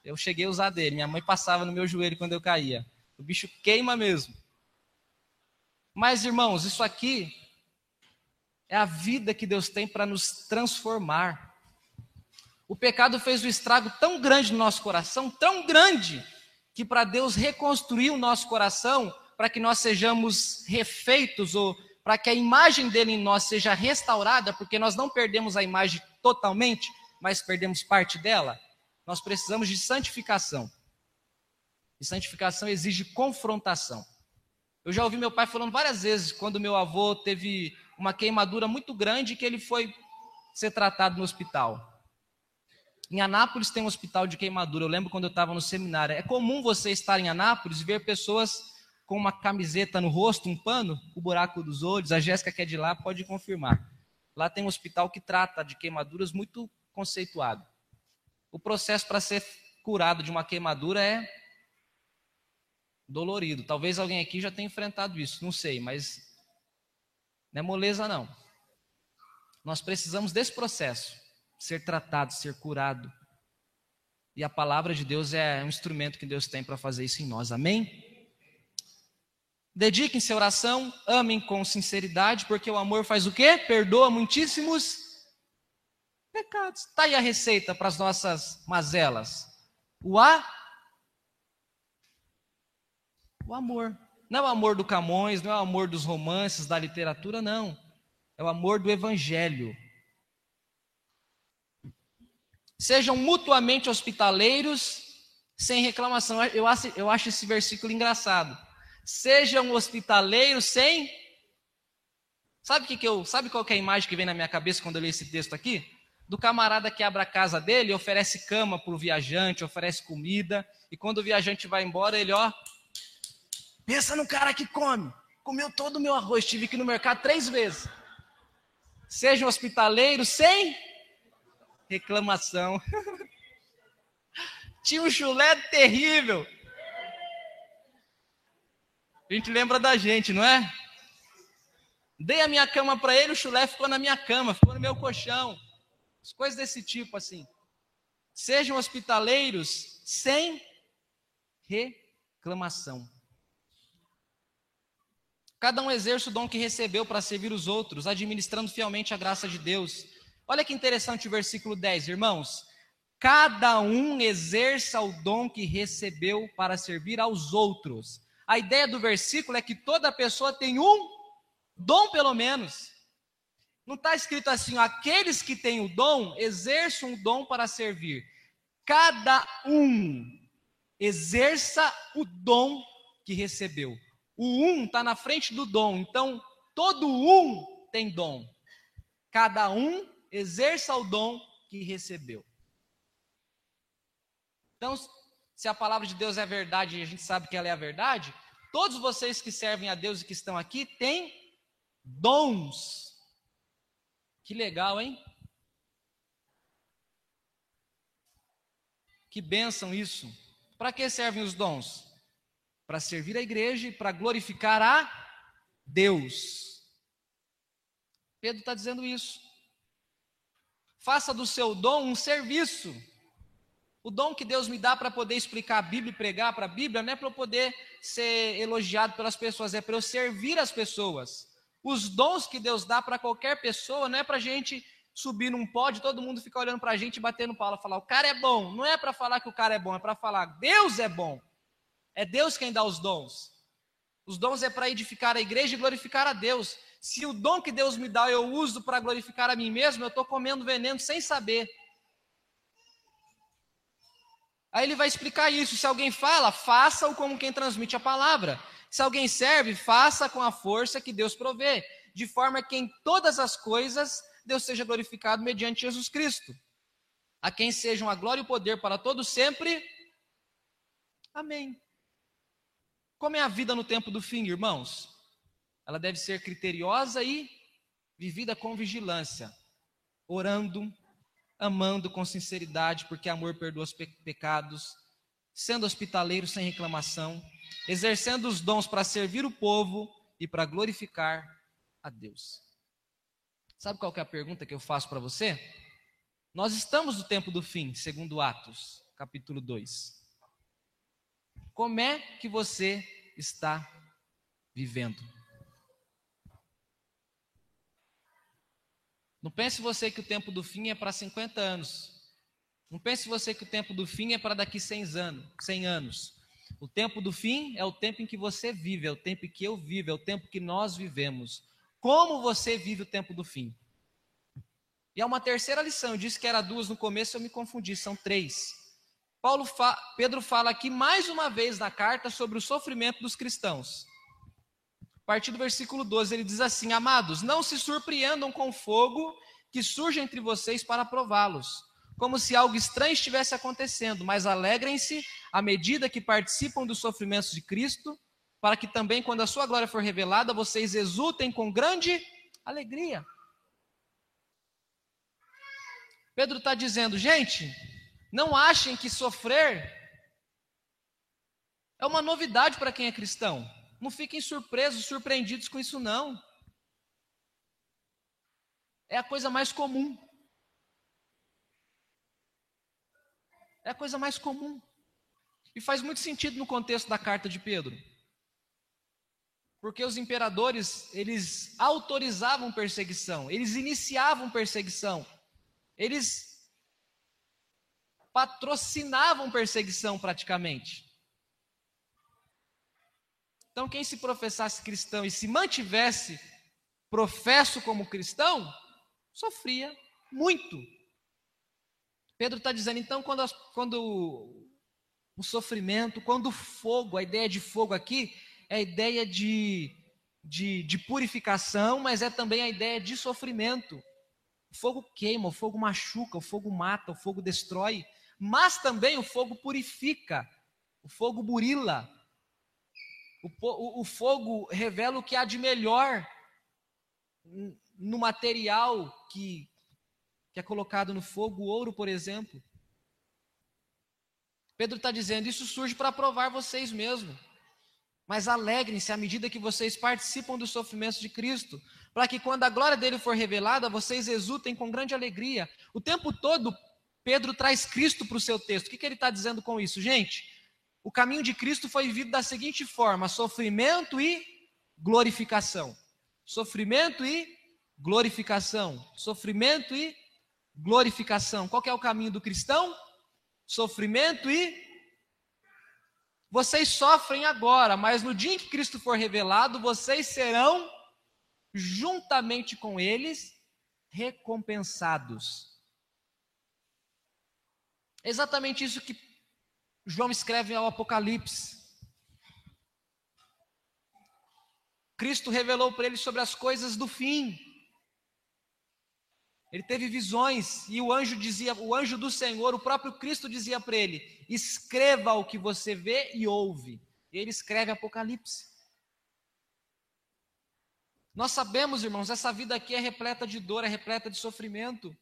A: Eu cheguei a usar dele, minha mãe passava no meu joelho quando eu caía. O bicho queima mesmo. Mas, irmãos, isso aqui é a vida que Deus tem para nos transformar. O pecado fez um estrago tão grande no nosso coração, tão grande, que para Deus reconstruir o nosso coração, para que nós sejamos refeitos ou para que a imagem dele em nós seja restaurada, porque nós não perdemos a imagem totalmente, mas perdemos parte dela, nós precisamos de santificação. E santificação exige confrontação. Eu já ouvi meu pai falando várias vezes, quando meu avô teve uma queimadura muito grande que ele foi ser tratado no hospital. Em Anápolis tem um hospital de queimadura. Eu lembro quando eu estava no seminário. É comum você estar em Anápolis e ver pessoas com uma camiseta no rosto, um pano, o buraco dos olhos. A Jéssica que é de lá pode confirmar. Lá tem um hospital que trata de queimaduras muito conceituado. O processo para ser curado de uma queimadura é dolorido. Talvez alguém aqui já tenha enfrentado isso, não sei, mas não é moleza, não. Nós precisamos desse processo. Ser tratado, ser curado. E a palavra de Deus é um instrumento que Deus tem para fazer isso em nós. Amém? Dediquem-se à oração, amem com sinceridade, porque o amor faz o quê? Perdoa muitíssimos pecados. Está aí a receita para as nossas mazelas. O A, o amor. Não é o amor do Camões, não é o amor dos romances, da literatura, não. É o amor do Evangelho. Sejam mutuamente hospitaleiros, sem reclamação. Eu acho, eu acho esse versículo engraçado. Sejam hospitaleiros sem. Sabe que, que eu, sabe qual é a imagem que vem na minha cabeça quando eu leio esse texto aqui? Do camarada que abre a casa dele, oferece cama para o viajante, oferece comida, e quando o viajante vai embora, ele, ó, pensa no cara que come, comeu todo o meu arroz, tive que ir no mercado três vezes. Sejam hospitaleiros sem reclamação. Tinha um chulé terrível. A gente lembra da gente, não é? Dei a minha cama para ele, o chulé ficou na minha cama, ficou no meu colchão. As coisas desse tipo assim. Sejam hospitaleiros sem reclamação. Cada um exerce o dom que recebeu para servir os outros, administrando fielmente a graça de Deus. Olha que interessante o versículo 10, irmãos. Cada um exerça o dom que recebeu para servir aos outros. A ideia do versículo é que toda pessoa tem um dom, pelo menos. Não está escrito assim, aqueles que têm o dom, exerçam o dom para servir. Cada um exerça o dom que recebeu. O um está na frente do dom, então todo um tem dom. Cada um exerça o dom que recebeu. Então, se a palavra de Deus é verdade e a gente sabe que ela é a verdade, todos vocês que servem a Deus e que estão aqui têm dons. Que legal, hein? Que bênção isso. Para que servem os dons? Para servir a igreja e para glorificar a Deus. Pedro está dizendo isso. Faça do seu dom um serviço. O dom que Deus me dá para poder explicar a Bíblia e pregar para a Bíblia não é para eu poder ser elogiado pelas pessoas, é para eu servir as pessoas. Os dons que Deus dá para qualquer pessoa não é para a gente subir num pódio, todo mundo ficar olhando para a gente e batendo palma, falar o cara é bom. Não é para falar que o cara é bom, é para falar Deus é bom. É Deus quem dá os dons. Os dons é para edificar a igreja e glorificar a Deus. Se o dom que Deus me dá eu uso para glorificar a mim mesmo, eu estou comendo veneno sem saber. Aí ele vai explicar isso. Se alguém fala, faça-o como quem transmite a palavra. Se alguém serve, faça com a força que Deus provê, de forma que em todas as coisas Deus seja glorificado mediante Jesus Cristo. A quem sejam a glória e o poder para todos sempre. Amém. Como é a vida no tempo do fim, irmãos? Ela deve ser criteriosa e vivida com vigilância, orando, amando com sinceridade, porque amor perdoa os pe pecados, sendo hospitaleiro sem reclamação, exercendo os dons para servir o povo e para glorificar a Deus. Sabe qual é a pergunta que eu faço para você? Nós estamos no tempo do fim, segundo Atos, capítulo 2. Como é que você está vivendo? Não pense você que o tempo do fim é para 50 anos. Não pense você que o tempo do fim é para daqui 100 anos, 100 anos. O tempo do fim é o tempo em que você vive, é o tempo em que eu vivo, é o tempo que nós vivemos. Como você vive o tempo do fim? E há uma terceira lição, eu disse que era duas no começo, eu me confundi, são três. Paulo fa Pedro fala aqui mais uma vez na carta sobre o sofrimento dos cristãos partir do versículo 12, ele diz assim: Amados, não se surpreendam com o fogo que surge entre vocês para prová-los, como se algo estranho estivesse acontecendo, mas alegrem-se à medida que participam dos sofrimentos de Cristo, para que também, quando a sua glória for revelada, vocês exultem com grande alegria. Pedro está dizendo, gente, não achem que sofrer é uma novidade para quem é cristão. Não fiquem surpresos, surpreendidos com isso, não. É a coisa mais comum. É a coisa mais comum. E faz muito sentido no contexto da carta de Pedro. Porque os imperadores, eles autorizavam perseguição, eles iniciavam perseguição, eles patrocinavam perseguição praticamente. Então, quem se professasse cristão e se mantivesse professo como cristão, sofria muito. Pedro está dizendo, então, quando, quando o sofrimento, quando o fogo, a ideia de fogo aqui é a ideia de, de, de purificação, mas é também a ideia de sofrimento. O fogo queima, o fogo machuca, o fogo mata, o fogo destrói, mas também o fogo purifica, o fogo burila. O, o, o fogo revela o que há de melhor no material que, que é colocado no fogo, o ouro, por exemplo. Pedro está dizendo: isso surge para provar vocês mesmos. Mas alegrem-se à medida que vocês participam dos sofrimentos de Cristo, para que quando a glória dele for revelada, vocês exultem com grande alegria. O tempo todo, Pedro traz Cristo para o seu texto. O que, que ele está dizendo com isso? Gente, o caminho de Cristo foi vivido da seguinte forma: sofrimento e glorificação. Sofrimento e glorificação. Sofrimento e glorificação. Qual é o caminho do cristão? Sofrimento e vocês sofrem agora, mas no dia em que Cristo for revelado, vocês serão juntamente com eles recompensados. exatamente isso que João escreve ao Apocalipse. Cristo revelou para ele sobre as coisas do fim. Ele teve visões e o anjo dizia, o anjo do Senhor, o próprio Cristo dizia para ele: escreva o que você vê e ouve. E ele escreve Apocalipse. Nós sabemos, irmãos, essa vida aqui é repleta de dor, é repleta de sofrimento.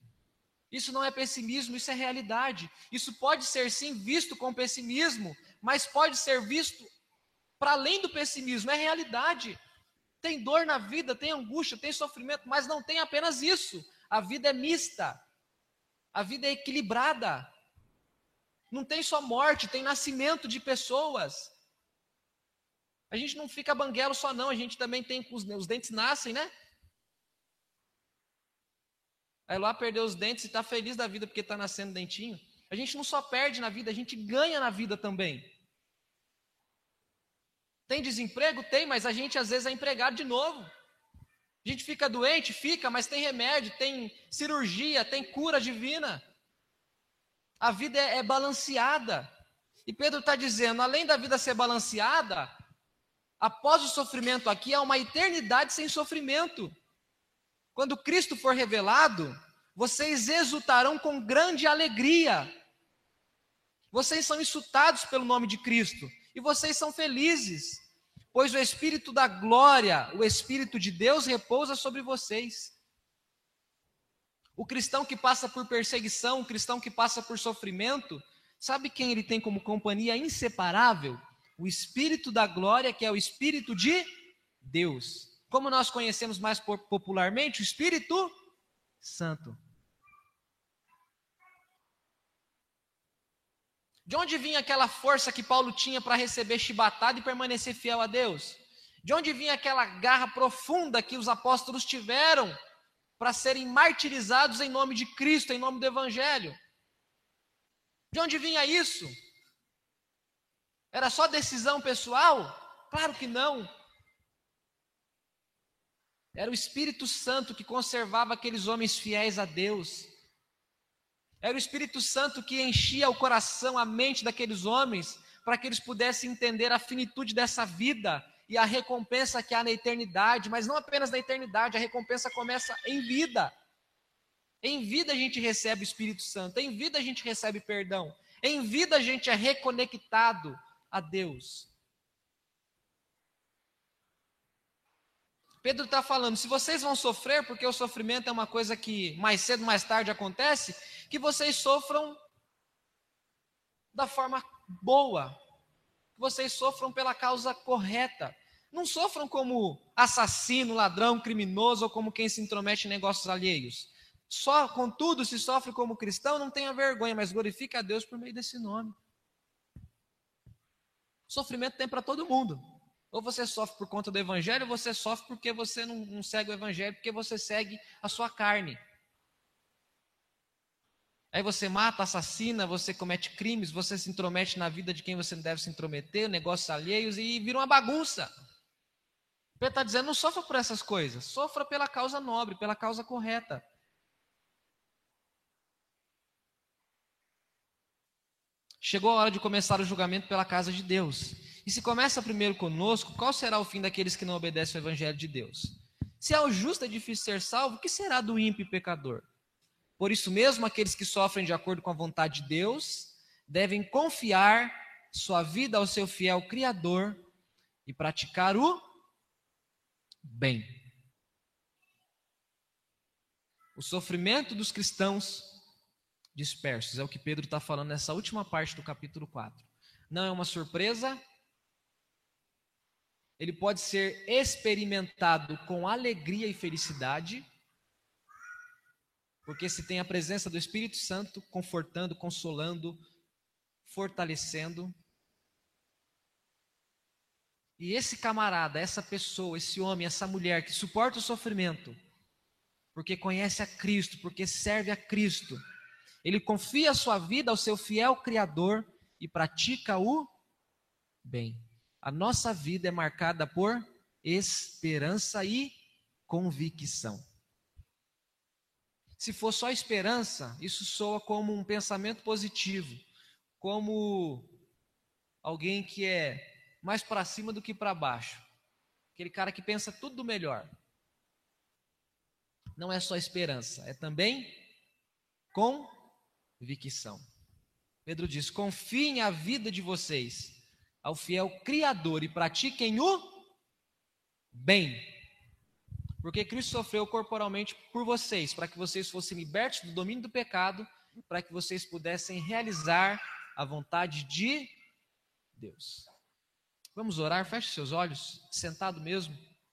A: Isso não é pessimismo, isso é realidade. Isso pode ser sim visto com pessimismo, mas pode ser visto para além do pessimismo, é realidade. Tem dor na vida, tem angústia, tem sofrimento, mas não tem apenas isso. A vida é mista. A vida é equilibrada. Não tem só morte, tem nascimento de pessoas. A gente não fica banguelo só não, a gente também tem os, os dentes nascem, né? Aí lá perdeu os dentes e está feliz da vida porque está nascendo dentinho. A gente não só perde na vida, a gente ganha na vida também. Tem desemprego? Tem, mas a gente às vezes é empregado de novo. A gente fica doente? Fica, mas tem remédio, tem cirurgia, tem cura divina. A vida é, é balanceada. E Pedro está dizendo: além da vida ser balanceada, após o sofrimento aqui, há uma eternidade sem sofrimento. Quando Cristo for revelado, vocês exultarão com grande alegria. Vocês são insultados pelo nome de Cristo e vocês são felizes pois o Espírito da glória, o Espírito de Deus repousa sobre vocês. O cristão que passa por perseguição, o cristão que passa por sofrimento, sabe quem ele tem como companhia inseparável? O Espírito da glória, que é o Espírito de Deus. Como nós conhecemos mais popularmente, o Espírito Santo. De onde vinha aquela força que Paulo tinha para receber chibatada e permanecer fiel a Deus? De onde vinha aquela garra profunda que os apóstolos tiveram para serem martirizados em nome de Cristo, em nome do Evangelho? De onde vinha isso? Era só decisão pessoal? Claro que não. Era o Espírito Santo que conservava aqueles homens fiéis a Deus. Era o Espírito Santo que enchia o coração, a mente daqueles homens, para que eles pudessem entender a finitude dessa vida e a recompensa que há na eternidade, mas não apenas na eternidade, a recompensa começa em vida. Em vida a gente recebe o Espírito Santo, em vida a gente recebe perdão, em vida a gente é reconectado a Deus. Pedro está falando: se vocês vão sofrer, porque o sofrimento é uma coisa que mais cedo, mais tarde acontece, que vocês sofram da forma boa, que vocês sofram pela causa correta. Não sofram como assassino, ladrão, criminoso ou como quem se intromete em negócios alheios. Só, contudo, se sofre como cristão, não tenha vergonha, mas glorifique a Deus por meio desse nome. Sofrimento tem para todo mundo. Ou você sofre por conta do evangelho, ou você sofre porque você não, não segue o evangelho, porque você segue a sua carne. Aí você mata, assassina, você comete crimes, você se intromete na vida de quem você não deve se intrometer, negócios alheios e vira uma bagunça. Pedro está dizendo: não sofra por essas coisas, sofra pela causa nobre, pela causa correta. Chegou a hora de começar o julgamento pela casa de Deus. E se começa primeiro conosco, qual será o fim daqueles que não obedecem ao evangelho de Deus? Se ao justo é difícil ser salvo, o que será do ímpio e pecador? Por isso mesmo, aqueles que sofrem de acordo com a vontade de Deus devem confiar sua vida ao seu fiel Criador e praticar o bem. O sofrimento dos cristãos dispersos. É o que Pedro está falando nessa última parte do capítulo 4. Não é uma surpresa. Ele pode ser experimentado com alegria e felicidade, porque se tem a presença do Espírito Santo confortando, consolando, fortalecendo. E esse camarada, essa pessoa, esse homem, essa mulher que suporta o sofrimento, porque conhece a Cristo, porque serve a Cristo, ele confia a sua vida ao seu fiel Criador e pratica o bem. A nossa vida é marcada por esperança e convicção. Se for só esperança, isso soa como um pensamento positivo, como alguém que é mais para cima do que para baixo. Aquele cara que pensa tudo do melhor. Não é só esperança, é também convicção. Pedro diz: confiem a vida de vocês ao fiel Criador e pratiquem o bem. Porque Cristo sofreu corporalmente por vocês, para que vocês fossem libertos do domínio do pecado, para que vocês pudessem realizar a vontade de Deus. Vamos orar, feche seus olhos, sentado mesmo.